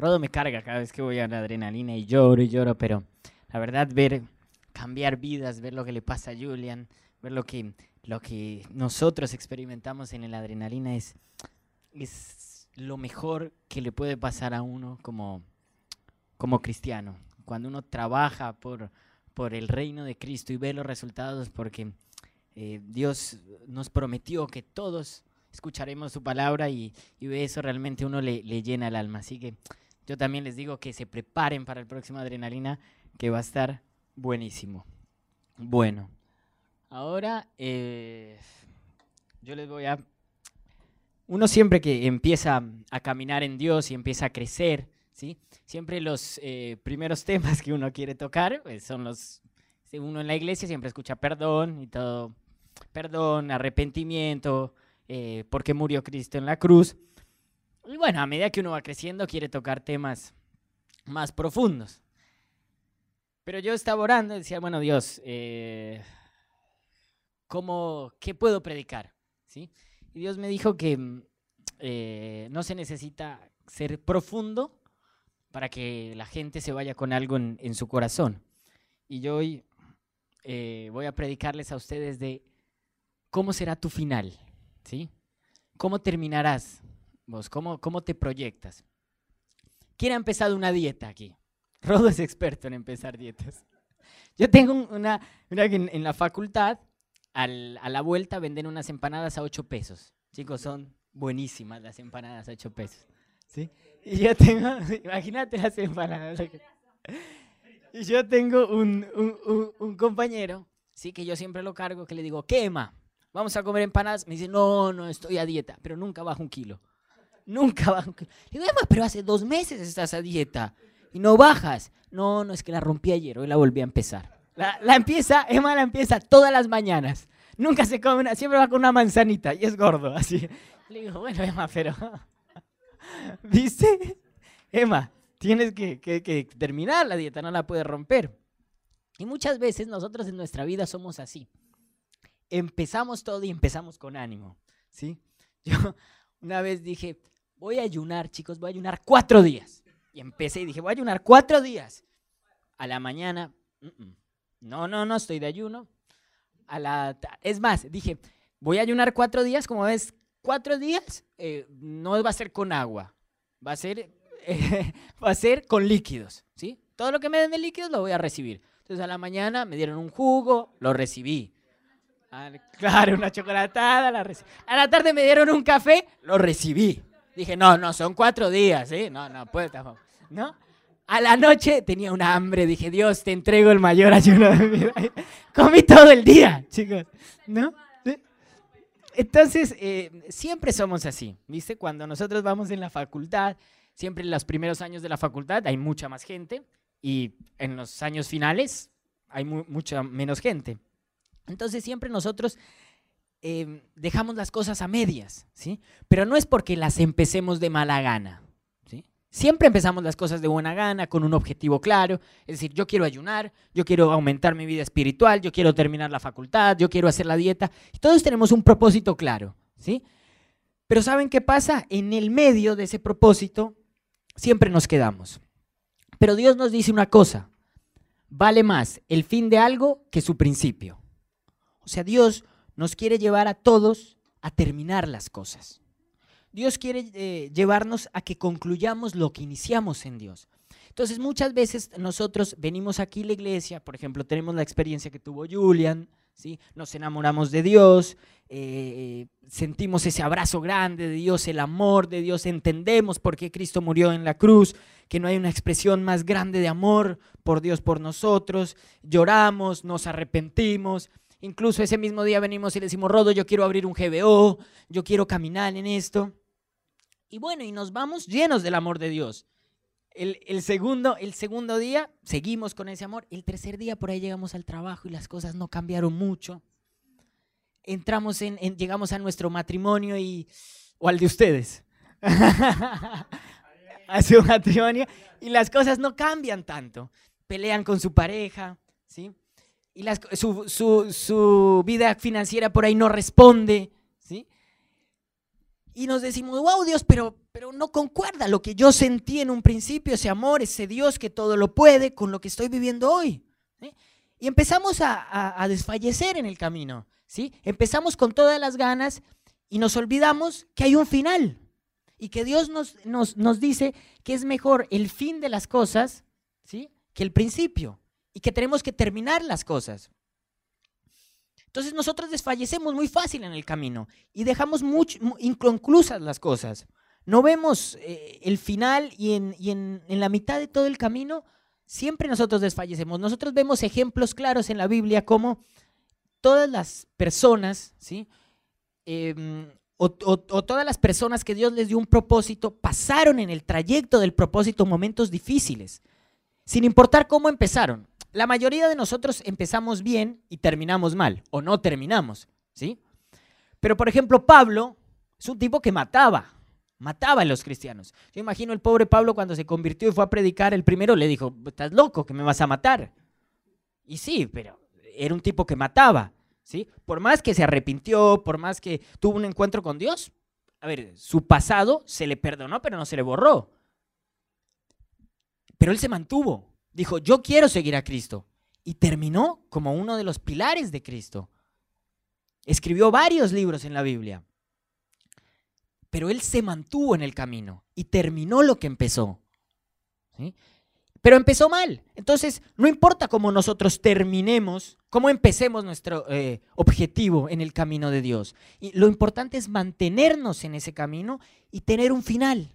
Rodo me carga cada vez que voy a la adrenalina y lloro y lloro, pero la verdad ver cambiar vidas, ver lo que le pasa a Julian, ver lo que, lo que nosotros experimentamos en la adrenalina es, es lo mejor que le puede pasar a uno como, como cristiano. Cuando uno trabaja por, por el reino de Cristo y ve los resultados, porque eh, Dios nos prometió que todos escucharemos su palabra y, y eso realmente uno le, le, llena el alma. Así que yo también les digo que se preparen para el próximo Adrenalina, que va a estar buenísimo. Bueno, ahora eh, yo les voy a... Uno siempre que empieza a caminar en Dios y empieza a crecer, ¿sí? Siempre los eh, primeros temas que uno quiere tocar pues, son los... Uno en la iglesia siempre escucha perdón y todo, perdón, arrepentimiento, eh, porque murió Cristo en la cruz. Y bueno, a medida que uno va creciendo quiere tocar temas más profundos. Pero yo estaba orando y decía, bueno, Dios, eh, ¿cómo, ¿qué puedo predicar? ¿Sí? Y Dios me dijo que mm, eh, no se necesita ser profundo para que la gente se vaya con algo en, su corazón. Y yo hoy eh, voy a predicarles a ustedes de cómo será tu final, ¿sí? ¿Cómo terminarás vos? ¿Cómo, cómo te proyectas? ¿Quién ha empezado una dieta aquí? Rodo es experto en empezar dietas. Yo tengo una, mira que en, en la facultad, al, a la vuelta venden unas empanadas a 8 pesos. Chicos, son buenísimas las empanadas a 8 pesos. ¿sí? Y yo tengo, imagínate las empanadas. Y yo tengo un, un, un, un, compañero, sí, que yo siempre lo cargo, que le digo, quema, vamos a comer empanadas. Me dice, no, no, estoy a dieta, pero nunca bajo un kilo. Nunca bajo. Le digo, Emma, pero hace dos meses estás a dieta y no bajas. No, no, es que la rompí ayer, hoy la volví a empezar. La, la, empieza, Emma la empieza todas las mañanas. Nunca se come una, siempre va con una manzanita y es gordo, así. Le digo, bueno, Emma, pero... ¿Viste? Emma, tienes que, que, que terminar la dieta, no la puedes romper. Y muchas veces nosotros en nuestra vida somos así. Empezamos todo y empezamos con ánimo, ¿sí? Yo una vez dije, voy a ayunar, chicos, voy a ayunar cuatro días. Y empecé y dije, voy a ayunar cuatro días. A la mañana, no, no, no, estoy de ayuno. A la, es más, dije, voy a ayunar cuatro días, como ves, cuatro días eh, no va a ser con agua, va a ser, va a ser con líquidos, ¿sí? Todo lo que me den de líquidos lo voy a recibir. Entonces a la mañana me dieron un jugo, lo recibí. A, claro, una chocolatada, la recibí. A la tarde me dieron un café, lo recibí. Dije, no, no, son cuatro días, ¿eh? No, no, puede tampoco. ¿No? A la noche tenía una hambre, dije, Dios, te entrego el mayor ayuno de mi vida. Comí todo el día, chicos, ¿no? Entonces, eh, siempre somos así, ¿viste? Cuando nosotros vamos en la facultad, siempre en los primeros años de la facultad hay mucha más gente y en los años finales hay mu mucha menos gente. Entonces, siempre nosotros eh, dejamos las cosas a medias, ¿sí? Pero no es porque las empecemos de mala gana, ¿sí? Siempre empezamos las cosas de buena gana, con un objetivo claro, es decir, yo quiero ayunar, yo quiero aumentar mi vida espiritual, yo quiero terminar la facultad, yo quiero hacer la dieta, todos tenemos un propósito claro, ¿sí? Pero ¿saben qué pasa? En el medio de ese propósito siempre nos quedamos. Pero Dios nos dice una cosa, vale más el fin de algo que su principio. O sea, Dios nos quiere llevar a todos a terminar las cosas. Dios quiere eh, llevarnos a que concluyamos lo que iniciamos en Dios. Entonces muchas veces nosotros venimos aquí a la iglesia, por ejemplo, tenemos la experiencia que tuvo Julian, ¿sí? nos enamoramos de Dios, eh, sentimos ese abrazo grande de Dios, el amor de Dios, entendemos por qué Cristo murió en la cruz, que no hay una expresión más grande de amor por Dios por nosotros, lloramos, nos arrepentimos, Incluso ese mismo día venimos y le decimos, Rodo, yo quiero abrir un GBO, yo quiero caminar en esto. Y bueno, y nos vamos llenos del amor de Dios. El, segundo, el segundo día seguimos con ese amor. El tercer día por ahí llegamos al trabajo y las cosas no cambiaron mucho. Entramos en, en llegamos a nuestro matrimonio y, o al de ustedes. a su matrimonio y las cosas no cambian tanto. Pelean con su pareja, ¿sí? Y su, vida financiera por ahí no responde, ¿sí? y nos decimos, wow Dios, pero, pero no concuerda lo que yo sentí en un principio, ese amor, ese Dios que todo lo puede, con lo que estoy viviendo hoy. Y empezamos a, desfallecer en el camino. ¿sí? Empezamos con todas las ganas y nos olvidamos que hay un final. Y que Dios nos, nos, nos dice que es mejor el fin de las cosas ¿sí? que el principio. Y que tenemos que terminar las cosas. Entonces nosotros desfallecemos muy fácil en el camino y dejamos mucho, inconclusas las cosas. No vemos eh, el final y, en, en, la mitad de todo el camino siempre nosotros desfallecemos. Nosotros vemos ejemplos claros en la Biblia como todas las personas, ¿sí? Em, o, todas las personas que Dios les dio un propósito pasaron en el trayecto del propósito momentos difíciles, sin importar cómo empezaron. La mayoría de nosotros empezamos bien y terminamos mal, o no terminamos, ¿sí? Pero, por ejemplo, Pablo es un tipo que mataba, mataba a los cristianos. Yo imagino el pobre Pablo cuando se convirtió y fue a predicar, el primero le dijo, estás loco, que me vas a matar. Y sí, pero era un tipo que mataba, ¿sí? Por más que se arrepintió, por más que tuvo un encuentro con Dios, a ver, su pasado se le perdonó, pero no se le borró. Pero él se mantuvo, Dijo, yo quiero seguir a Cristo. Y terminó como uno de los pilares de Cristo. Escribió varios libros en la Biblia. Pero él se mantuvo en el camino y terminó lo que empezó. Pero empezó mal. Entonces, no importa cómo nosotros terminemos, cómo empecemos nuestro eh, objetivo en el camino de Dios. Y lo importante es mantenernos en ese camino y tener un final.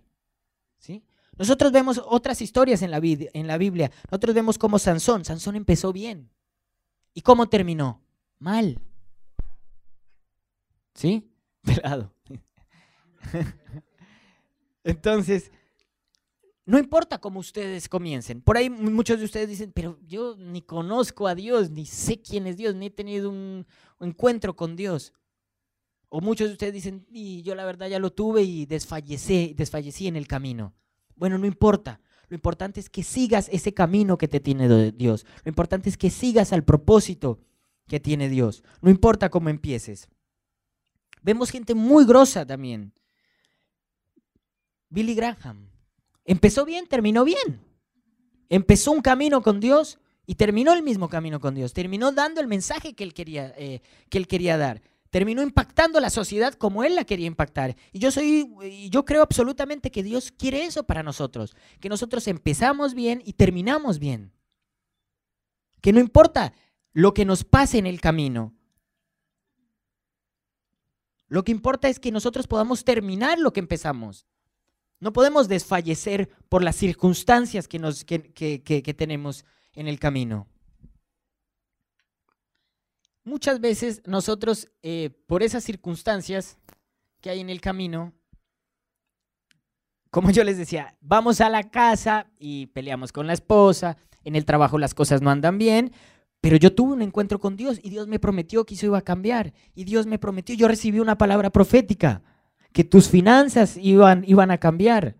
¿sí? Nosotros vemos otras historias en la, Biblia. Nosotros vemos cómo Sansón, Sansón empezó bien. ¿Y cómo terminó? Mal. ¿Sí? Pelado. Entonces, no importa cómo ustedes comiencen. Por ahí muchos de ustedes dicen, pero yo ni conozco a Dios, ni sé quién es Dios, ni he tenido un, encuentro con Dios. O muchos de ustedes dicen, y yo la verdad ya lo tuve y desfallecí, desfallecí en el camino. Bueno, no importa. Lo importante es que sigas ese camino que te tiene Dios. Lo importante es que sigas al propósito que tiene Dios. No importa cómo empieces. Vemos gente muy grosa también. Billy Graham. Empezó bien, terminó bien. Empezó un camino con Dios y terminó el mismo camino con Dios. Terminó dando el mensaje que él quería, eh, que él quería dar terminó impactando la sociedad como él la quería impactar. Y yo soy yo creo absolutamente que Dios quiere eso para nosotros, que nosotros empezamos bien y terminamos bien. Que no importa lo que nos pase en el camino. Lo que importa es que nosotros podamos terminar lo que empezamos. No podemos desfallecer por las circunstancias que, nos, que tenemos en el camino. Muchas veces nosotros, eh, por esas circunstancias que hay en el camino, como yo les decía, vamos a la casa y peleamos con la esposa, en el trabajo las cosas no andan bien, pero yo tuve un encuentro con Dios y Dios me prometió que eso iba a cambiar. Y Dios me prometió, yo recibí una palabra profética, que tus finanzas iban, iban a cambiar.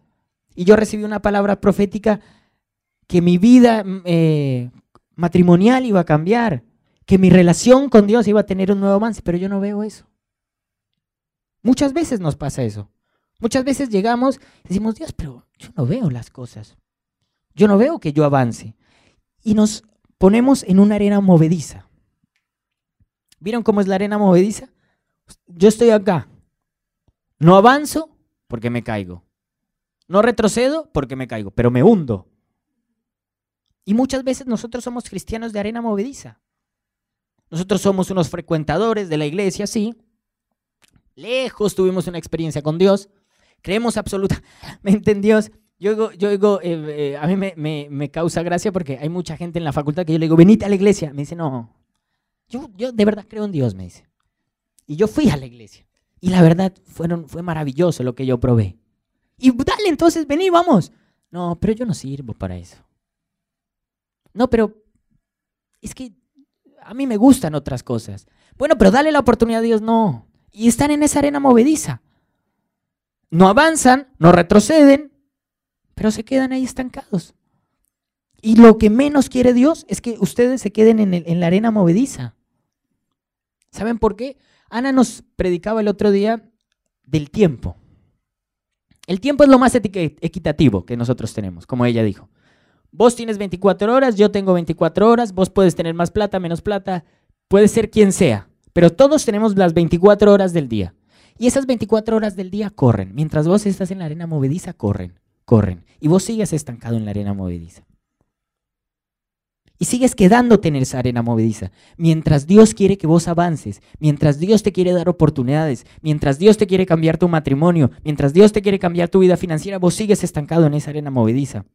Y yo recibí una palabra profética que mi vida eh, matrimonial iba a cambiar que mi relación con Dios iba a tener un nuevo avance, pero yo no veo eso. Muchas veces nos pasa eso. Muchas veces llegamos y decimos, Dios, pero yo no veo las cosas. Yo no veo que yo avance. Y nos ponemos en una arena movediza. ¿Vieron cómo es la arena movediza? Yo estoy acá. No avanzo porque me caigo. No retrocedo porque me caigo, pero me hundo. Y muchas veces nosotros somos cristianos de arena movediza. Nosotros somos unos frecuentadores de la iglesia, sí. Lejos tuvimos una experiencia con Dios. Creemos absolutamente en Dios. Yo digo, eh, eh, a mí me, causa gracia porque hay mucha gente en la facultad que yo le digo, venite a la iglesia. Me dice, no, yo, yo de verdad creo en Dios, me dice. Y yo fui a la iglesia. Y la verdad, fueron, fue maravilloso lo que yo probé. Y dale, entonces, vení, vamos. No, pero yo no sirvo para eso. No, pero es que a mí me gustan otras cosas. Bueno, pero dale la oportunidad a Dios, no. Y están en esa arena movediza. No avanzan, no retroceden, pero se quedan ahí estancados. Y lo que menos quiere Dios es que ustedes se queden en, en la arena movediza. ¿Saben por qué? Ana nos predicaba el otro día del tiempo. El tiempo es lo más equitativo que nosotros tenemos, como ella dijo. Vos tienes 24 horas, yo tengo 24 horas, vos puedes tener más plata, menos plata, puede ser quien sea, pero todos tenemos las 24 horas del día. Y esas 24 horas del día corren. Mientras vos estás en la arena movediza, corren, corren. Y vos sigues estancado en la arena movediza. Y sigues quedándote en esa arena movediza. Mientras Dios quiere que vos avances, mientras Dios te quiere dar oportunidades, mientras Dios te quiere cambiar tu matrimonio, mientras Dios te quiere cambiar tu vida financiera, vos sigues estancado en esa arena movediza.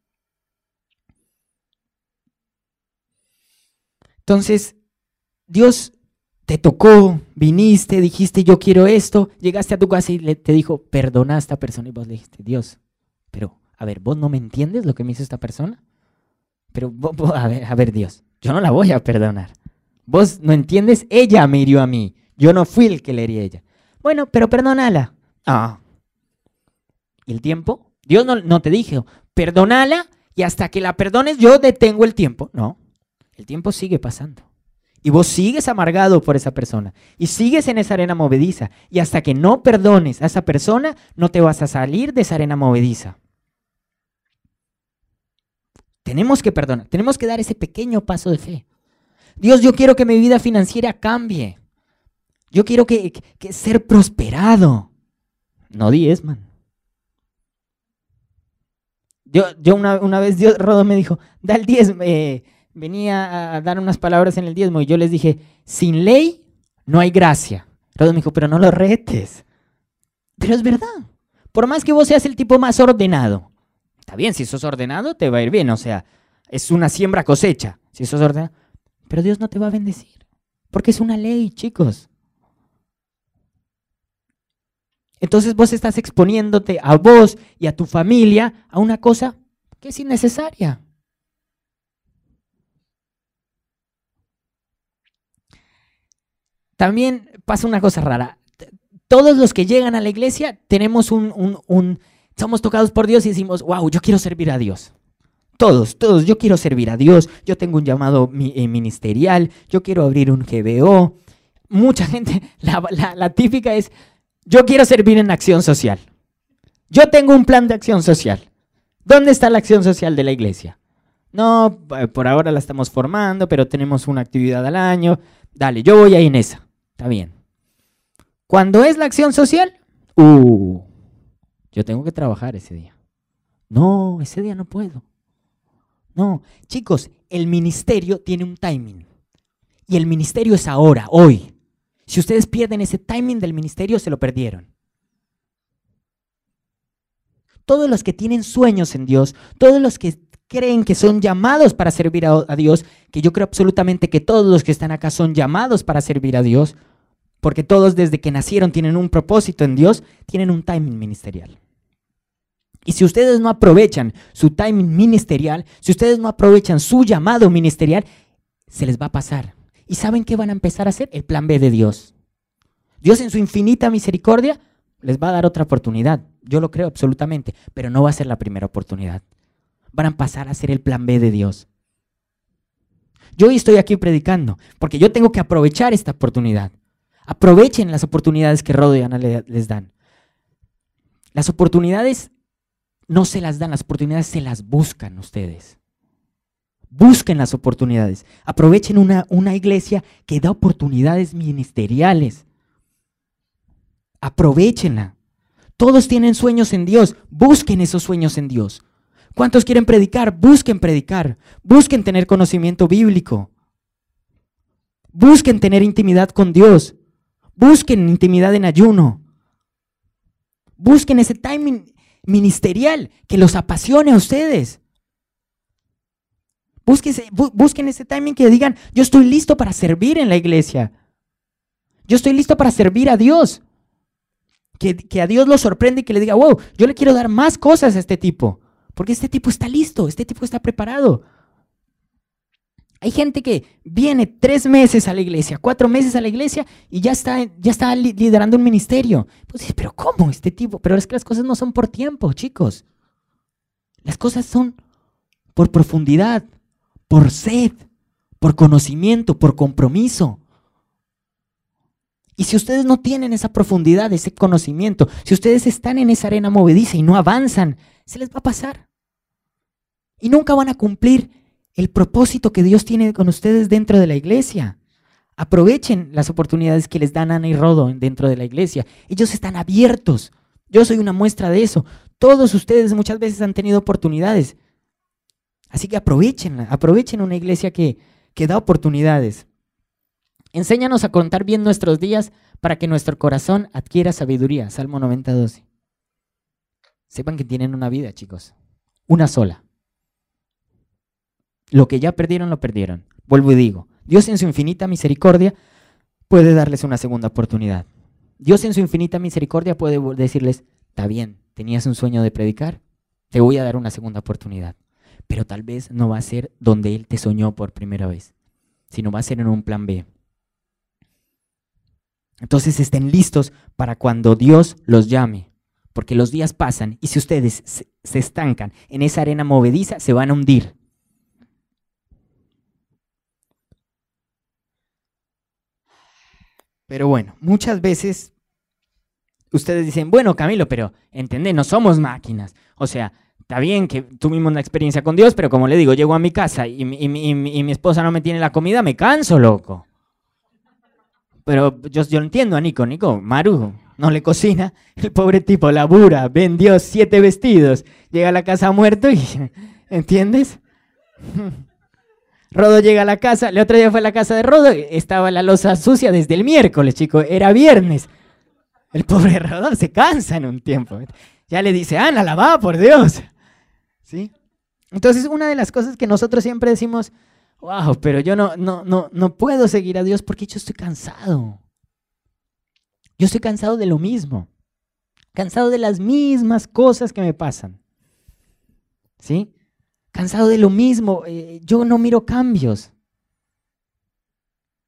Entonces, Dios te tocó, viniste, dijiste yo quiero esto, llegaste a tu casa y le, te dijo, perdona a esta persona y vos le dijiste, Dios, pero a ver, vos no me entiendes lo que me hizo esta persona. Pero, a ver, a ver, Dios, yo no la voy a perdonar. Vos no entiendes, ella me hirió a mí. Yo no fui el que le herí a ella. Bueno, pero perdónala. Ah. ¿Y el tiempo? Dios no, no te dijo, perdónala y hasta que la perdones yo detengo el tiempo. No, el tiempo sigue pasando. Y vos sigues amargado por esa persona. Y sigues en esa arena movediza. Y hasta que no perdones a esa persona, no te vas a salir de esa arena movediza. Tenemos que perdonar, tenemos que dar ese pequeño paso de fe. Dios, yo quiero que mi vida financiera cambie. Yo quiero que, ser prosperado. No man. Yo, yo una, vez Dios, Rodo me dijo, da el. Eh, venía a dar unas palabras en el diezmo y yo les dije, sin ley no hay gracia. Rodo me dijo, pero no lo retes. Pero es verdad. Por más que vos seas el tipo más ordenado, Está bien, si sos ordenado, te va a ir bien. O sea, es una siembra cosecha. Si sos ordenado. Pero Dios no te va a bendecir. Porque es una ley, chicos. Entonces vos estás exponiéndote a vos y a tu familia a una cosa que es innecesaria. También pasa una cosa rara. Todos los que llegan a la iglesia tenemos un, un somos tocados por Dios y decimos, wow, yo quiero servir a Dios. Todos, todos, yo quiero servir a Dios, yo tengo un llamado eh, ministerial, yo quiero abrir un GBO. Mucha gente, la, típica es, yo quiero servir en acción social. Yo tengo un plan de acción social. ¿Dónde está la acción social de la iglesia? No, eh, por ahora la estamos formando, pero tenemos una actividad al año. Dale, yo voy ahí en esa. Está bien. ¿Cuándo es la acción social? Uh, yo tengo que trabajar ese día. No, ese día no puedo. No, chicos, el ministerio tiene un timing. Y el ministerio es ahora, hoy. Si ustedes pierden ese timing del ministerio, se lo perdieron. Todos los que tienen sueños en Dios, todos los que creen que son llamados para servir a, a, Dios, que yo creo absolutamente que todos los que están acá son llamados para servir a Dios, porque todos desde que nacieron tienen un propósito en Dios, tienen un timing ministerial. Y si ustedes no aprovechan su timing ministerial, si ustedes no aprovechan su llamado ministerial, se les va a pasar. ¿Y saben qué van a empezar a hacer? El plan B de Dios. Dios en su infinita misericordia les va a dar otra oportunidad. Yo lo creo absolutamente, pero no va a ser la primera oportunidad. Van a pasar a ser el plan B de Dios. Yo hoy estoy aquí predicando porque yo tengo que aprovechar esta oportunidad. Aprovechen las oportunidades que Ana les dan. Las oportunidades no se las dan, las oportunidades se las buscan ustedes. Busquen las oportunidades. Aprovechen una, una iglesia que da oportunidades ministeriales. Aprovechenla. Todos tienen sueños en Dios. Busquen esos sueños en Dios. ¿Cuántos quieren predicar? Busquen predicar. Busquen tener conocimiento bíblico. Busquen tener intimidad con Dios. Busquen intimidad en ayuno. Busquen ese timing ministerial que los apasione a ustedes. busquen ese timing que digan, yo estoy listo para servir en la iglesia. Yo estoy listo para servir a Dios. Que, que, a Dios lo sorprende y que le diga, wow, yo le quiero dar más cosas a este tipo. Porque este tipo está listo, este tipo está preparado. Hay gente que viene tres meses a la iglesia, cuatro meses a la iglesia y ya está, ya está liderando un ministerio. Pues pero ¿cómo este tipo? Pero es que las cosas no son por tiempo, chicos. Las cosas son por profundidad, por sed, por conocimiento, por compromiso. Y si ustedes no tienen esa profundidad, ese conocimiento, si ustedes están en esa arena movediza y no avanzan, se les va a pasar. Y nunca van a cumplir el propósito que Dios tiene con ustedes dentro de la iglesia. Aprovechen las oportunidades que les dan Ana y Rodo dentro de la iglesia. Ellos están abiertos. Yo soy una muestra de eso. Todos ustedes muchas veces han tenido oportunidades. Así que aprovechenla, aprovechen una iglesia que, que da oportunidades. Enséñanos a contar bien nuestros días para que nuestro corazón adquiera sabiduría. Salmo 90, 12. Sepan que tienen una vida, chicos. Una sola. Lo que ya perdieron, lo perdieron. Vuelvo y digo, Dios en su infinita misericordia puede darles una segunda oportunidad. Dios en su infinita misericordia puede decirles, está bien, tenías un sueño de predicar, te voy a dar una segunda oportunidad. Pero tal vez no va a ser donde Él te soñó por primera vez, sino va a ser en un plan B. Entonces estén listos para cuando Dios los llame, porque los días pasan y si ustedes se estancan en esa arena movediza, se van a hundir. Pero bueno, muchas veces ustedes dicen, bueno, Camilo, pero entendé, no somos máquinas. O sea, está bien que tuvimos una experiencia con Dios, pero como le digo, llego a mi casa y, mi esposa no me tiene la comida, me canso, loco. Pero yo, yo entiendo a Nico, Nico, Maru, no le cocina, el pobre tipo labura, vendió siete vestidos, llega a la casa muerto y, ¿entiendes? Rodo llega a la casa, el otro día fue a la casa de Rodo, estaba la losa sucia desde el miércoles, chico, era viernes. El pobre Rodo se cansa en un tiempo. Ya le dice, Ana, la va, por Dios. ¿Sí? Entonces, una de las cosas que nosotros siempre decimos, wow, pero yo no, no, no, no puedo seguir a Dios porque yo estoy cansado. Yo estoy cansado de lo mismo. Cansado de las mismas cosas que me pasan. ¿Sí? Cansado de lo mismo, eh, yo no miro cambios.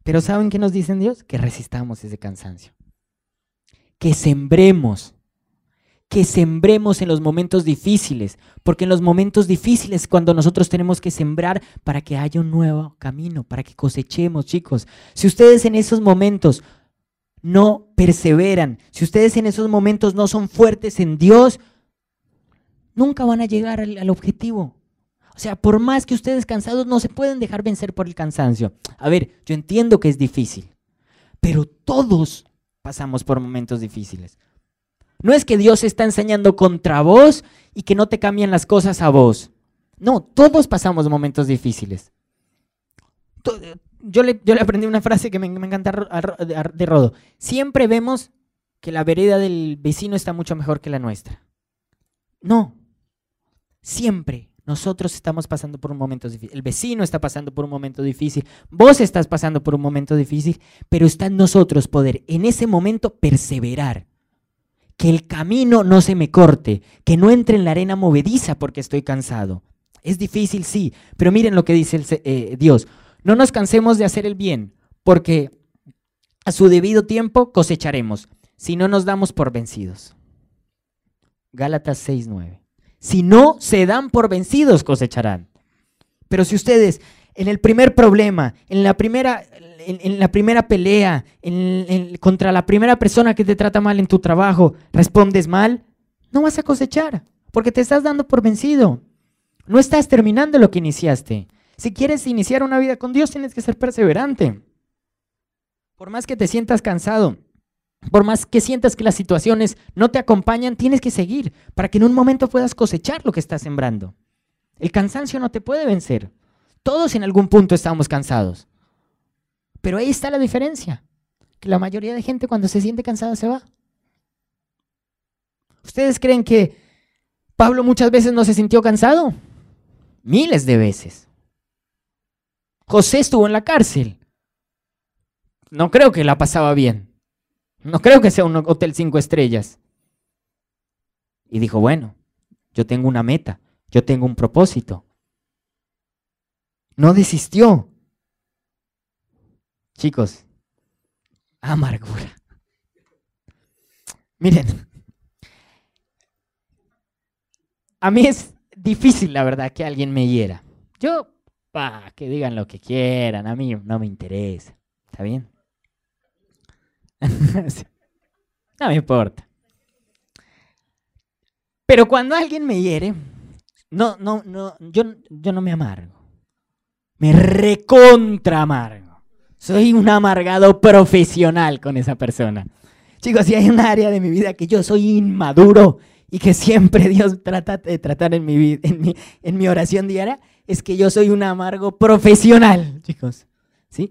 Pero ¿saben qué nos dicen Dios? Que resistamos ese cansancio. Que sembremos. Que sembremos en los momentos difíciles. Porque en los momentos difíciles cuando nosotros tenemos que sembrar para que haya un nuevo camino, para que cosechemos, chicos. Si ustedes en esos momentos no perseveran, si ustedes en esos momentos no son fuertes en Dios, nunca van a llegar al objetivo. O sea, por más que ustedes cansados no se pueden dejar vencer por el cansancio. A ver, yo entiendo que es difícil, pero todos pasamos por momentos difíciles. No es que Dios está enseñando contra vos y que no te cambian las cosas a vos. No, todos pasamos momentos difíciles. Yo le, aprendí una frase que me, me encanta de Rodo. Siempre vemos que la vereda del vecino está mucho mejor que la nuestra. No, siempre nosotros estamos pasando por un momento difícil. El vecino está pasando por un momento difícil. Vos estás pasando por un momento difícil. Pero está en nosotros poder en ese momento perseverar. Que el camino no se me corte. Que no entre en la arena movediza porque estoy cansado. Es difícil, sí. Pero miren lo que dice el, eh, Dios. No nos cansemos de hacer el bien. Porque a su debido tiempo cosecharemos. Si no nos damos por vencidos. Gálatas 6.9. Si no se dan por vencidos, cosecharán. Pero si ustedes en el primer problema, en la primera, en, la primera pelea, contra la primera persona que te trata mal en tu trabajo, respondes mal, no vas a cosechar, porque te estás dando por vencido. No estás terminando lo que iniciaste. Si quieres iniciar una vida con Dios, tienes que ser perseverante. Por más que te sientas cansado, por más que sientas que las situaciones no te acompañan, tienes que seguir para que en un momento puedas cosechar lo que estás sembrando. El cansancio no te puede vencer. Todos en algún punto estamos cansados. Pero ahí está la diferencia, que la mayoría de gente cuando se siente cansada se va. ¿Ustedes creen que Pablo muchas veces no se sintió cansado? Miles de veces. José estuvo en la cárcel. No creo que la pasaba bien. No creo que sea un hotel cinco estrellas. Y dijo, bueno, yo tengo una meta, yo tengo un propósito. No desistió. Chicos, amargura. Miren, a mí es difícil, la verdad, que alguien me hiera. Yo, pa, que digan lo que quieran, a mí no me interesa. ¿Está bien? no me importa. Pero cuando alguien me hiere, no, no, no, yo, yo no me amargo. Me recontra amargo. Soy un amargado profesional con esa persona. Chicos, si hay un área de mi vida que yo soy inmaduro y que siempre Dios trata de tratar en mi, en en mi oración diaria, es que yo soy un amargo profesional, chicos. ¿Sí?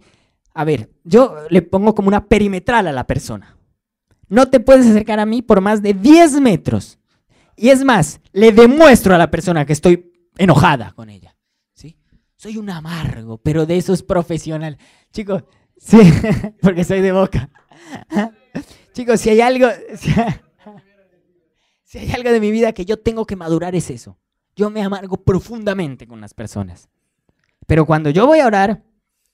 A ver, yo le pongo como una perimetral a la persona. No te puedes acercar a mí por más de 10 metros. Y es más, le demuestro a la persona que estoy enojada con ella. ¿sí? Soy un amargo, pero de eso es profesional. Chicos, sí, porque soy de boca. Chicos, si hay algo, si hay algo de mi vida que yo tengo que madurar es eso. Yo me amargo profundamente con las personas. Pero cuando yo voy a orar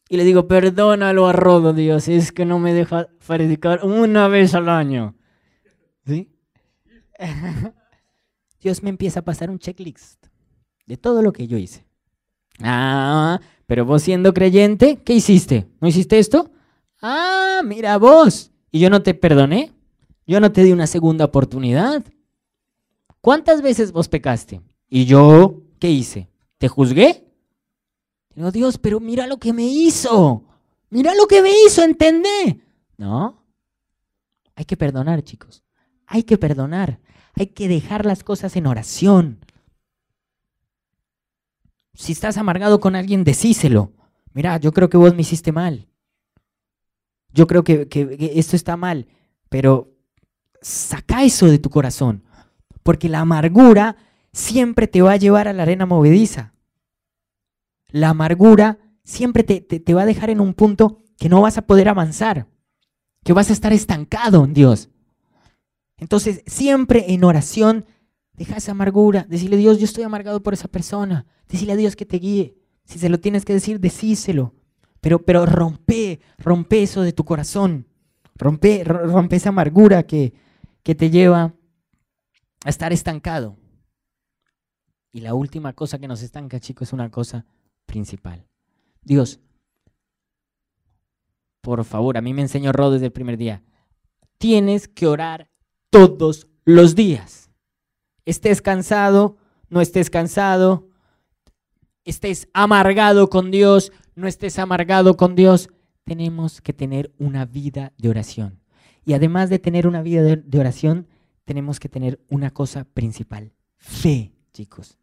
y le digo, perdónalo a Rodo, Dios, es que no me deja predicar una vez al año. ¿Sí? Dios me empieza a pasar un checklist de todo lo que yo hice. Ah, pero vos siendo creyente, ¿qué hiciste? ¿No hiciste esto? Ah, mira vos. ¿Y yo no te perdoné? ¿Yo no te di una segunda oportunidad? ¿Cuántas veces vos pecaste? ¿Y yo qué hice? ¿Te juzgué? Digo, Dios, pero mira lo que me hizo. Mira lo que me hizo, ¿entendé? No. Hay que perdonar, chicos. Hay que perdonar. Hay que dejar las cosas en oración. Si estás amargado con alguien, decíselo. Mira, yo creo que vos me hiciste mal. Yo creo que, que esto está mal. Pero saca eso de tu corazón. Porque la amargura siempre te va a llevar a la arena movediza. La amargura siempre te, te, te, va a dejar en un punto que no vas a poder avanzar, que vas a estar estancado en Dios. Entonces, siempre en oración, deja esa amargura. Decirle, Dios, yo estoy amargado por esa persona. Decirle a Dios que te guíe. Si se lo tienes que decir, decíselo. Pero, pero rompe, rompe eso de tu corazón. Rompe, rompe esa amargura que, que te lleva a estar estancado. Y la última cosa que nos estanca, chicos, es una cosa principal. Dios, por favor, a mí me enseñó Rod desde el primer día. Tienes que orar todos los días. Estés cansado, no estés cansado, estés amargado con Dios, no estés amargado con Dios. Tenemos que tener una vida de oración. Y además de tener una vida de, oración, tenemos que tener una cosa principal, fe, chicos.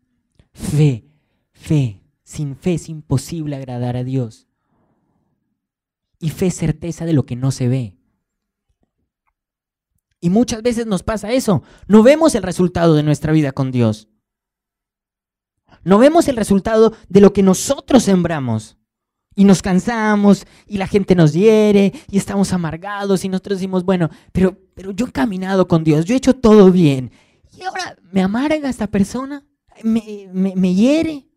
Fe, fe. Sin fe es imposible agradar a Dios. Y fe certeza de lo que no se ve. Y muchas veces nos pasa eso. No vemos el resultado de nuestra vida con Dios. No vemos el resultado de lo que nosotros sembramos. Y nos cansamos y la gente nos hiere y estamos amargados y nosotros decimos, bueno, pero, pero yo he caminado con Dios, yo he hecho todo bien. Y ahora me amarga esta persona, me, me, hiere.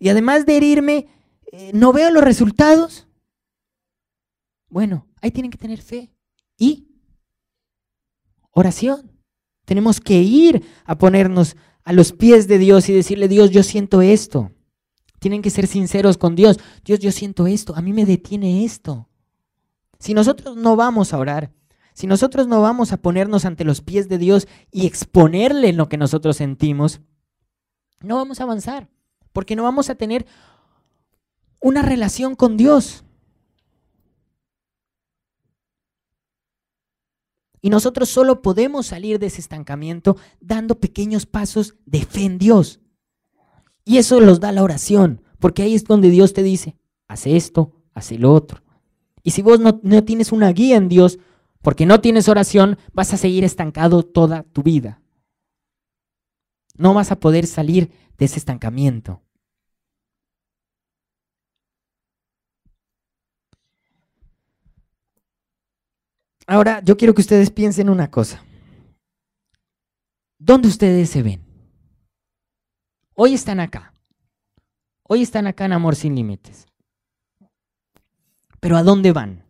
Y además de herirme, eh, no veo los resultados. Bueno, ahí tienen que tener fe. Y oración. Tenemos que ir a ponernos a los pies de Dios y decirle, Dios, yo siento esto. Tienen que ser sinceros con Dios. Dios, yo siento esto. A mí me detiene esto. Si nosotros no vamos a orar, si nosotros no vamos a ponernos ante los pies de Dios y exponerle lo que nosotros sentimos, no vamos a avanzar. Porque no vamos a tener una relación con Dios. Y nosotros solo podemos salir de ese estancamiento dando pequeños pasos de fe en Dios. Y eso los da la oración, porque ahí es donde Dios te dice, hace esto, hace lo otro. Y si vos no, no tienes una guía en Dios, porque no tienes oración, vas a seguir estancado toda tu vida. No vas a poder salir de ese estancamiento. Ahora, yo quiero que ustedes piensen una cosa. ¿Dónde ustedes se ven? Hoy están acá. Hoy están acá en Amor sin Límites. Pero ¿a dónde van?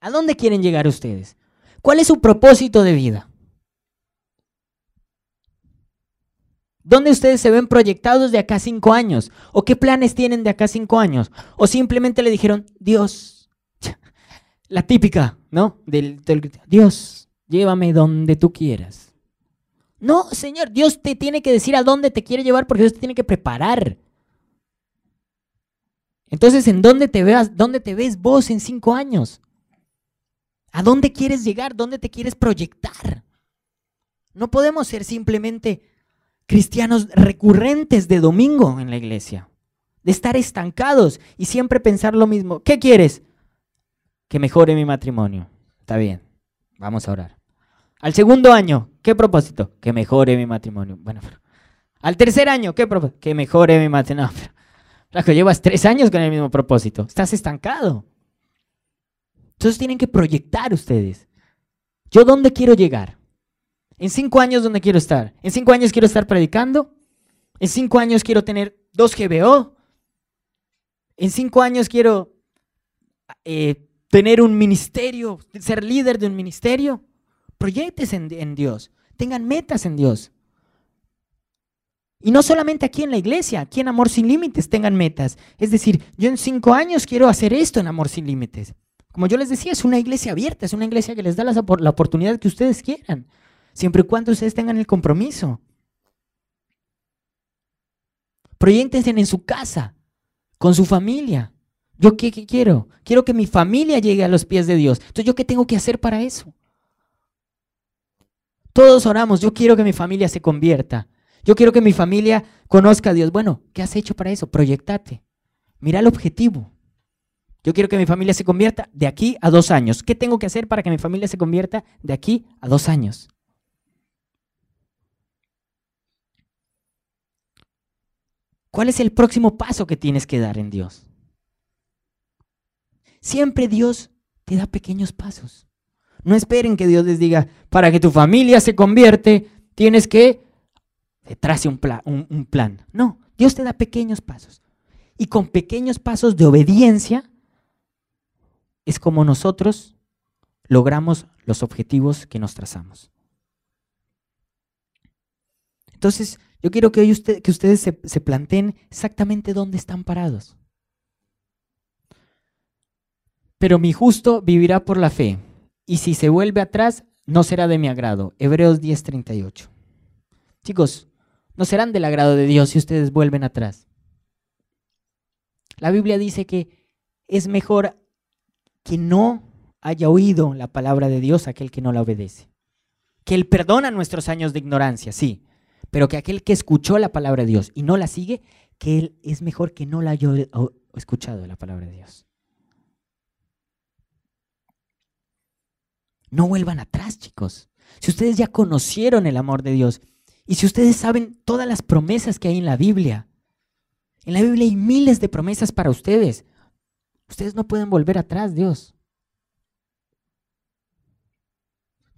¿A dónde quieren llegar ustedes? ¿Cuál es su propósito de vida? ¿Dónde ustedes se ven proyectados de acá cinco años? ¿O qué planes tienen de acá cinco años? ¿O simplemente le dijeron, Dios, la típica, ¿no? Del, Dios, llévame donde tú quieras. No, Señor, Dios te tiene que decir a dónde te quiere llevar porque Dios te tiene que preparar. Entonces, ¿en dónde te, veas, dónde te ves vos en cinco años? ¿A dónde quieres llegar? ¿Dónde te quieres proyectar? No podemos ser simplemente cristianos recurrentes de domingo en la iglesia, de estar estancados y siempre pensar lo mismo. ¿Qué quieres? Que mejore mi matrimonio. Está bien, vamos a orar. Al segundo año, ¿qué propósito? Que mejore mi matrimonio. Bueno, al tercer año, ¿qué propósito? Que mejore mi matrimonio. No, que llevas tres años con el mismo propósito. Estás estancado. Entonces tienen que proyectar ustedes. ¿Yo dónde quiero llegar? En cinco años, ¿dónde quiero estar? En cinco años quiero estar predicando. En cinco años quiero tener dos GBO. En cinco años quiero eh, tener un ministerio, ser líder de un ministerio. Proyectes en, Dios. Tengan metas en Dios. Y no solamente aquí en la iglesia, aquí en Amor Sin Límites tengan metas. Es decir, yo en cinco años quiero hacer esto en Amor Sin Límites. Como yo les decía, es una iglesia abierta, es una iglesia que les da la oportunidad que ustedes quieran, siempre y cuando ustedes tengan el compromiso. Proyectense en su casa, con su familia. ¿Yo qué, qué, quiero? Quiero que mi familia llegue a los pies de Dios. Entonces, ¿yo qué tengo que hacer para eso? Todos oramos, yo quiero que mi familia se convierta. Yo quiero que mi familia conozca a Dios. Bueno, ¿qué has hecho para eso? Proyectate. Mira el objetivo. Yo quiero que mi familia se convierta de aquí a dos años. ¿Qué tengo que hacer para que mi familia se convierta de aquí a dos años? ¿Cuál es el próximo paso que tienes que dar en Dios? Siempre Dios te da pequeños pasos. No esperen que Dios les diga, para que tu familia se convierte, tienes que trace un, un plan. No, Dios te da pequeños pasos. Y con pequeños pasos de obediencia, es como nosotros logramos los objetivos que nos trazamos. Entonces, yo quiero que hoy que ustedes se, se planteen exactamente dónde están parados. Pero mi justo vivirá por la fe, y si se vuelve atrás, no será de mi agrado. Hebreos 10:38. Chicos, no serán del agrado de Dios si ustedes vuelven atrás. La Biblia dice que es mejor que no haya oído la palabra de Dios aquel que no la obedece. Que Él perdona nuestros años de ignorancia, sí, pero que aquel que escuchó la palabra de Dios y no la sigue, que Él es mejor que no la haya escuchado la palabra de Dios. No vuelvan atrás, chicos. Si ustedes ya conocieron el amor de Dios y si ustedes saben todas las promesas que hay en la Biblia, en la Biblia hay miles de promesas para ustedes. Ustedes no pueden volver atrás, Dios.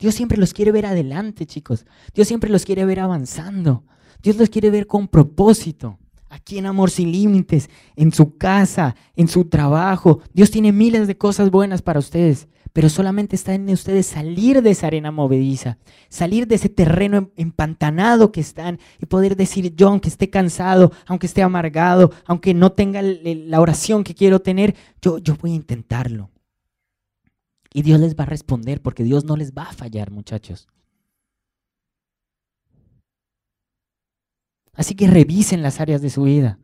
Dios siempre los quiere ver adelante, chicos. Dios siempre los quiere ver avanzando. Dios los quiere ver con propósito. Aquí en Amor Sin Límites, en su casa, en su trabajo. Dios tiene miles de cosas buenas para ustedes pero solamente está en ustedes salir de esa arena movediza, salir de ese terreno em, empantanado que están y poder decir, yo aunque esté cansado, aunque esté amargado, aunque no tenga la oración que quiero tener, yo, yo voy a intentarlo. Y Dios les va a responder porque Dios no les va a fallar, muchachos. Así que revisen las áreas de su vida.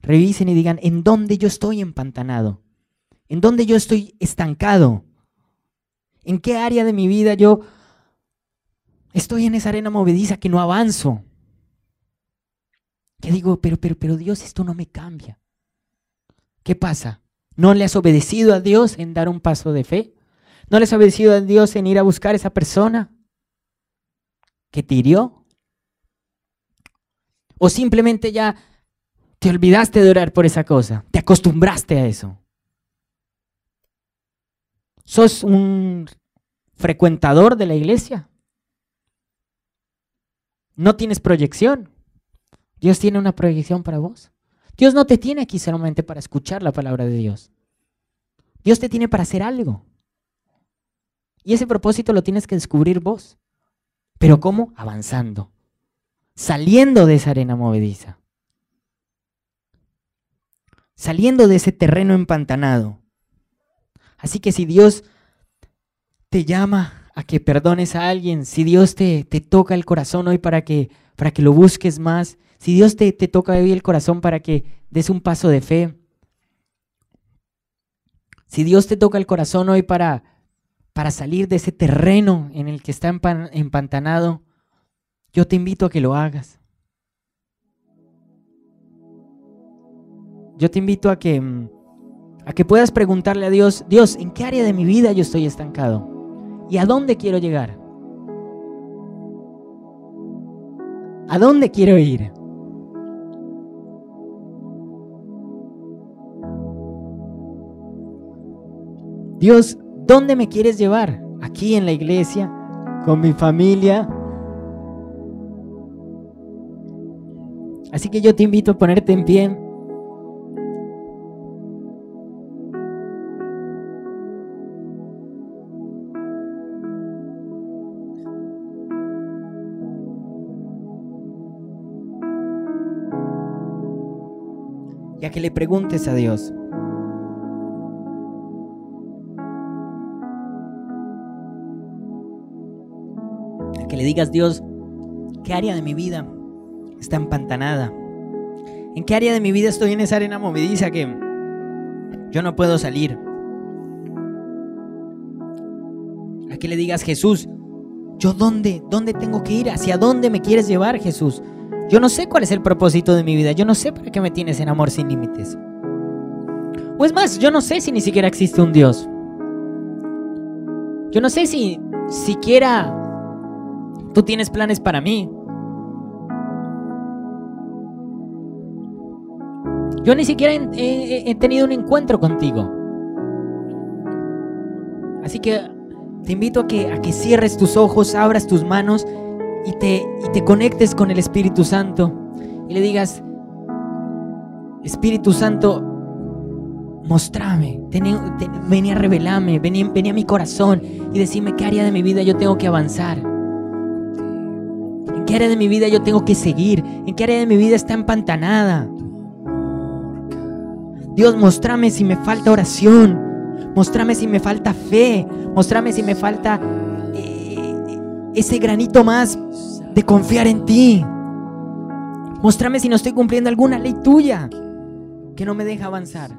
Revisen y digan, ¿en dónde yo estoy empantanado? ¿En dónde yo estoy estancado? ¿En qué área de mi vida yo estoy en esa arena movediza que no avanzo? Que digo, pero, pero, pero Dios, esto no me cambia. ¿Qué pasa? ¿No le has obedecido a Dios en dar un paso de fe? ¿No le has obedecido a Dios en ir a buscar a esa persona que te hirió? ¿O simplemente ya te olvidaste de orar por esa cosa? ¿Te acostumbraste a eso? ¿Sos un frecuentador de la iglesia? ¿No tienes proyección? Dios tiene una proyección para vos. Dios no te tiene aquí solamente para escuchar la palabra de Dios. Dios te tiene para hacer algo. Y ese propósito lo tienes que descubrir vos. ¿Pero cómo? Avanzando. Saliendo de esa arena movediza. Saliendo de ese terreno empantanado. Así que si Dios te llama a que perdones a alguien, si Dios te, te toca el corazón hoy para que, para que lo busques más, si Dios te, te toca hoy el corazón para que des un paso de fe, si Dios te toca el corazón hoy para, para salir de ese terreno en el que está empantanado, yo te invito a que lo hagas. Yo te invito a que, mm, a que puedas preguntarle a Dios, Dios, ¿en qué área de mi vida yo estoy estancado? ¿Y a dónde quiero llegar? ¿A dónde quiero ir? Dios, ¿dónde me quieres llevar? ¿Aquí en la iglesia? ¿Con mi familia? Así que yo te invito a ponerte en pie. Y a que le preguntes a Dios. Le digas, Dios, ¿qué área de mi vida está empantanada? ¿En qué área de mi vida estoy en esa arena movediza que yo no puedo salir? A que le digas, Jesús, ¿yo dónde? ¿Dónde tengo que ir? ¿Hacia dónde me quieres llevar, Jesús? Yo no sé cuál es el propósito de mi vida. Yo no sé para qué me tienes en amor sin límites. O es más, yo no sé si ni siquiera existe un Dios. Yo no sé si siquiera Tú tienes planes para mí. Yo ni siquiera he, tenido un encuentro contigo. Así que te invito a que, a que cierres tus ojos, abras tus manos y te, te conectes con el Espíritu Santo. Y le digas, Espíritu Santo, mostrame, ven a revelarme, ven, a mi corazón y decime qué área de mi vida yo tengo que avanzar. ¿En qué área de mi vida yo tengo que seguir? ¿En qué área de mi vida está empantanada? Dios, mostrame si me falta oración. Mostrame si me falta fe. Mostrame si me falta eh, ese granito más de confiar en ti. Mostrame si no estoy cumpliendo alguna ley tuya que no me deja avanzar.